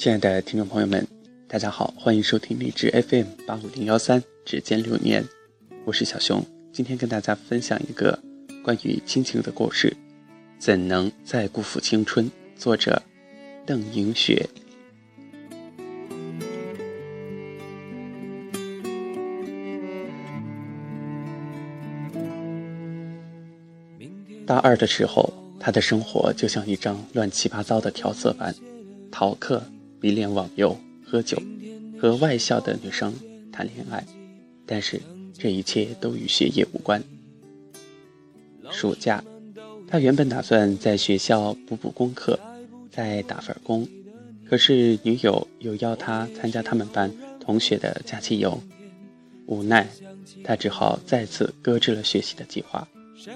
亲爱的听众朋友们，大家好，欢迎收听荔枝 FM 八五零幺三，指尖流年，我是小熊。今天跟大家分享一个关于亲情的故事，怎能再辜负青春？作者邓莹雪。大二的时候，他的生活就像一张乱七八糟的调色板：逃课、迷恋网游、喝酒，和外校的女生谈恋爱。但是这一切都与学业无关。暑假，他原本打算在学校补补功课，再打份工。可是女友又邀他参加他们班同学的假期游，无奈他只好再次搁置了学习的计划，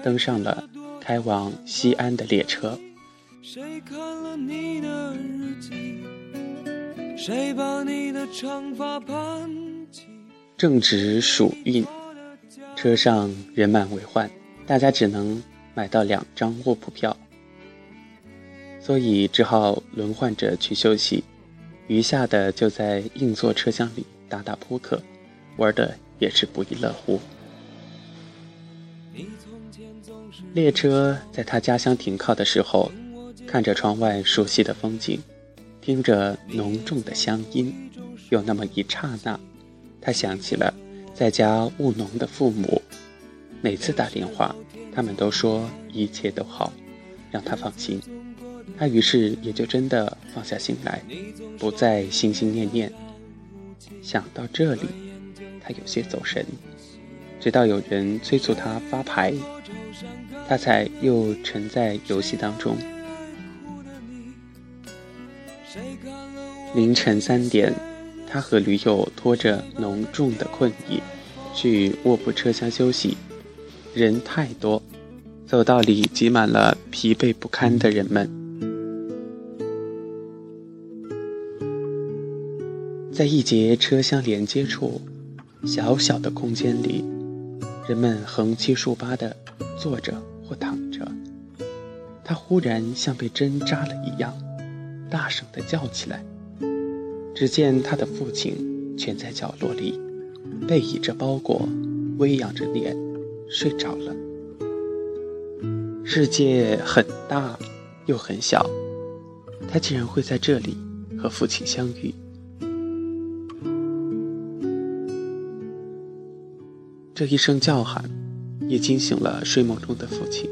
登上了。开往西安的列车。谁看了你的日记正值暑运，车上人满为患，大家只能买到两张卧铺票，所以只好轮换着去休息，余下的就在硬座车厢里打打扑克，玩的也是不亦乐乎。列车在他家乡停靠的时候，看着窗外熟悉的风景，听着浓重的乡音，有那么一刹那，他想起了在家务农的父母。每次打电话，他们都说一切都好，让他放心。他于是也就真的放下心来，不再心心念念。想到这里，他有些走神。直到有人催促他发牌，他才又沉在游戏当中。凌晨三点，他和驴友拖着浓重的困意去卧铺车厢休息，人太多，走道里挤满了疲惫不堪的人们。在一节车厢连接处，小小的空间里。人们横七竖八地坐着或躺着，他忽然像被针扎了一样，大声地叫起来。只见他的父亲蜷在角落里，背倚着包裹，微仰着脸，睡着了。世界很大，又很小，他竟然会在这里和父亲相遇。这一声叫喊，也惊醒了睡梦中的父亲。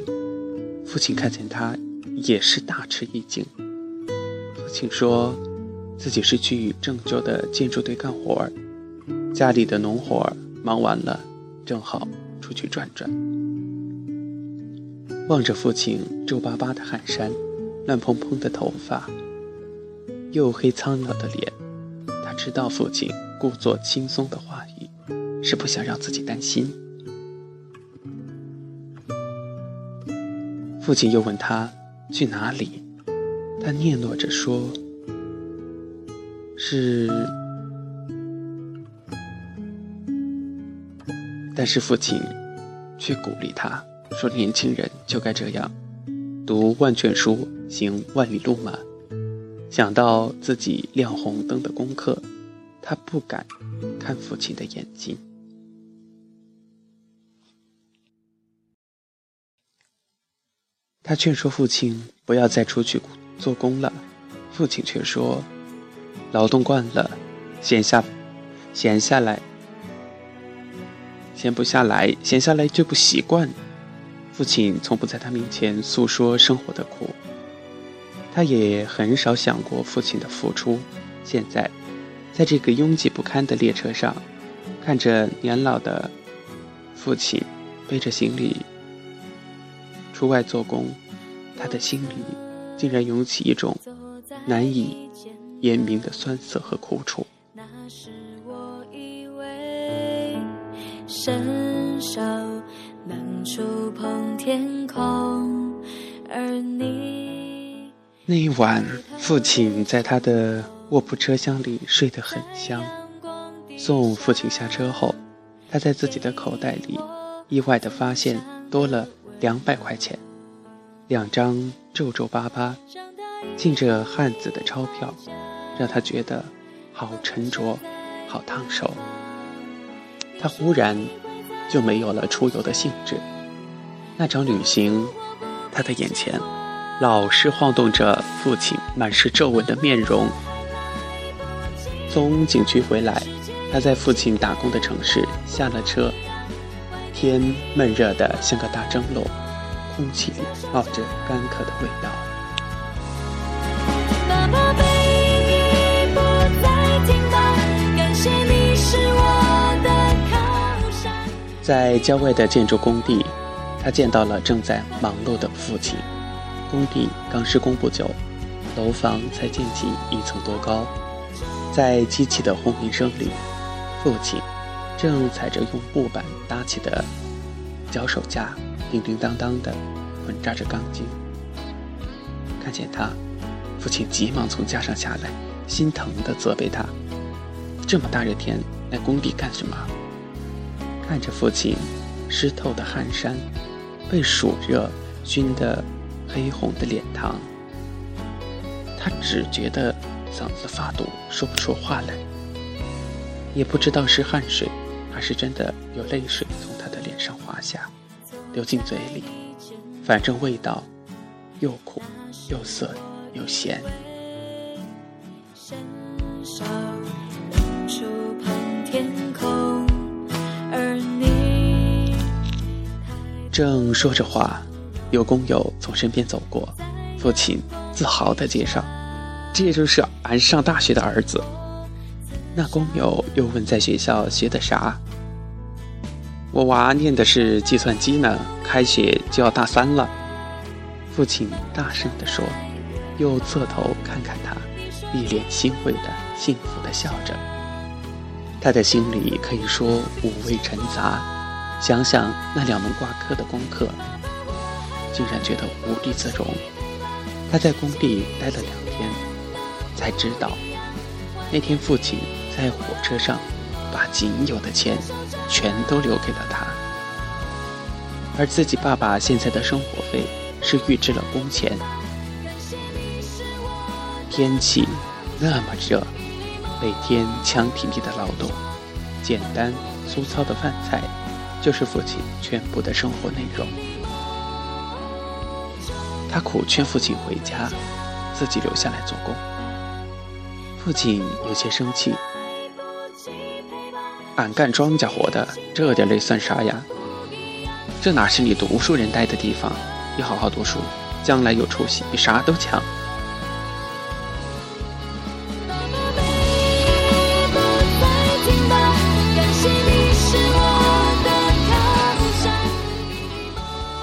父亲看见他，也是大吃一惊。父亲说，自己是去郑州的建筑队干活儿，家里的农活儿忙完了，正好出去转转。望着父亲皱巴巴的汗衫，乱蓬蓬的头发，黝黑苍老的脸，他知道父亲故作轻松的话语。是不想让自己担心。父亲又问他去哪里，他嗫嚅着说：“是。”但是父亲却鼓励他说：“年轻人就该这样，读万卷书，行万里路嘛。”想到自己亮红灯的功课，他不敢看父亲的眼睛。他劝说父亲不要再出去做工了，父亲却说：“劳动惯了，闲下，闲下来，闲不下来，闲下来就不习惯。”父亲从不在他面前诉说生活的苦，他也很少想过父亲的付出。现在，在这个拥挤不堪的列车上，看着年老的父亲背着行李。出外做工，他的心里竟然涌起一种难以言明的酸涩和苦楚。那一晚，父亲在他的卧铺车厢里睡得很香。送父亲下车后，他在自己的口袋里意外地发现多了。两百块钱，两张皱皱巴巴、浸着汗渍的钞票，让他觉得好沉着，好烫手。他忽然就没有了出游的兴致。那场旅行，他的眼前老是晃动着父亲满是皱纹的面容。从景区回来，他在父亲打工的城市下了车，天闷热的像个大蒸笼，空气里冒着干渴的味道。在郊外的建筑工地，他见到了正在忙碌的父亲。工地刚施工不久，楼房才建起一层多高。在机器的轰鸣声里，父亲正踩着用木板搭起的脚手架，叮叮当当地混扎着钢筋。看见他，父亲急忙从架上下来，心疼地责备他：“这么大热天来工地干什么？”看着父亲湿透的汗衫，被暑热熏得黑红的脸庞，他只觉得嗓子发堵，说不出话来，也不知道是汗水，还是真的有泪水从他的脸上滑下，流进嘴里，反正味道又苦又涩又咸。触碰天空正说着话，有工友从身边走过，父亲自豪地介绍：“这就是俺上大学的儿子。”那工友又问：“在学校学的啥？”“我娃念的是计算机呢，开学就要大三了。”父亲大声地说，又侧头看看他，一脸欣慰的、幸福的笑着。他的心里可以说五味陈杂。想想那两门挂科的功课，竟然觉得无地自容。他在工地待了两天，才知道那天父亲在火车上把仅有的钱全都留给了他，而自己爸爸现在的生活费是预支了工钱。天气那么热，每天强体力的劳动，简单粗糙的饭菜。就是父亲全部的生活内容。他苦劝父亲回家，自己留下来做工。父亲有些生气：“俺干庄稼活的，这点累算啥呀？这哪是你读书人待的地方？你好好读书，将来有出息，比啥都强。”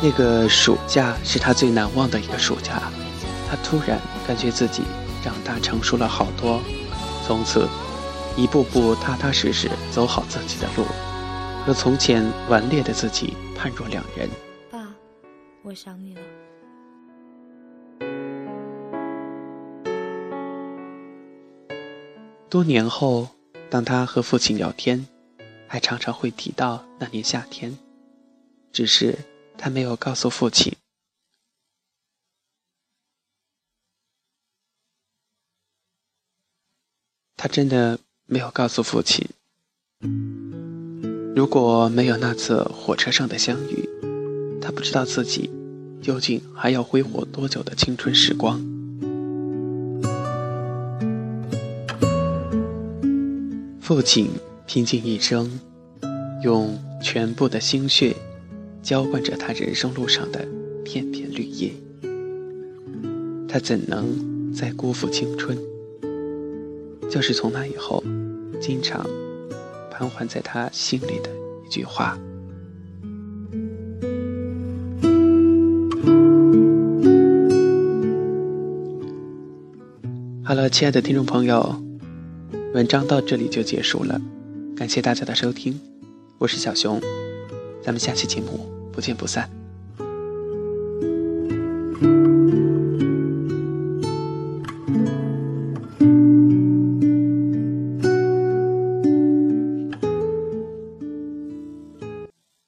那个暑假是他最难忘的一个暑假，他突然感觉自己长大成熟了好多，从此一步步踏踏实实走好自己的路，和从前顽劣的自己判若两人。爸，我想你了。多年后，当他和父亲聊天，还常常会提到那年夏天，只是。他没有告诉父亲，他真的没有告诉父亲。如果没有那次火车上的相遇，他不知道自己究竟还要挥霍多久的青春时光。父亲拼尽一生，用全部的心血。浇灌着他人生路上的片片绿叶，他怎能再辜负青春？就是从那以后，经常盘桓在他心里的一句话。好了，亲爱的听众朋友，文章到这里就结束了，感谢大家的收听，我是小熊。咱们下期节目不见不散。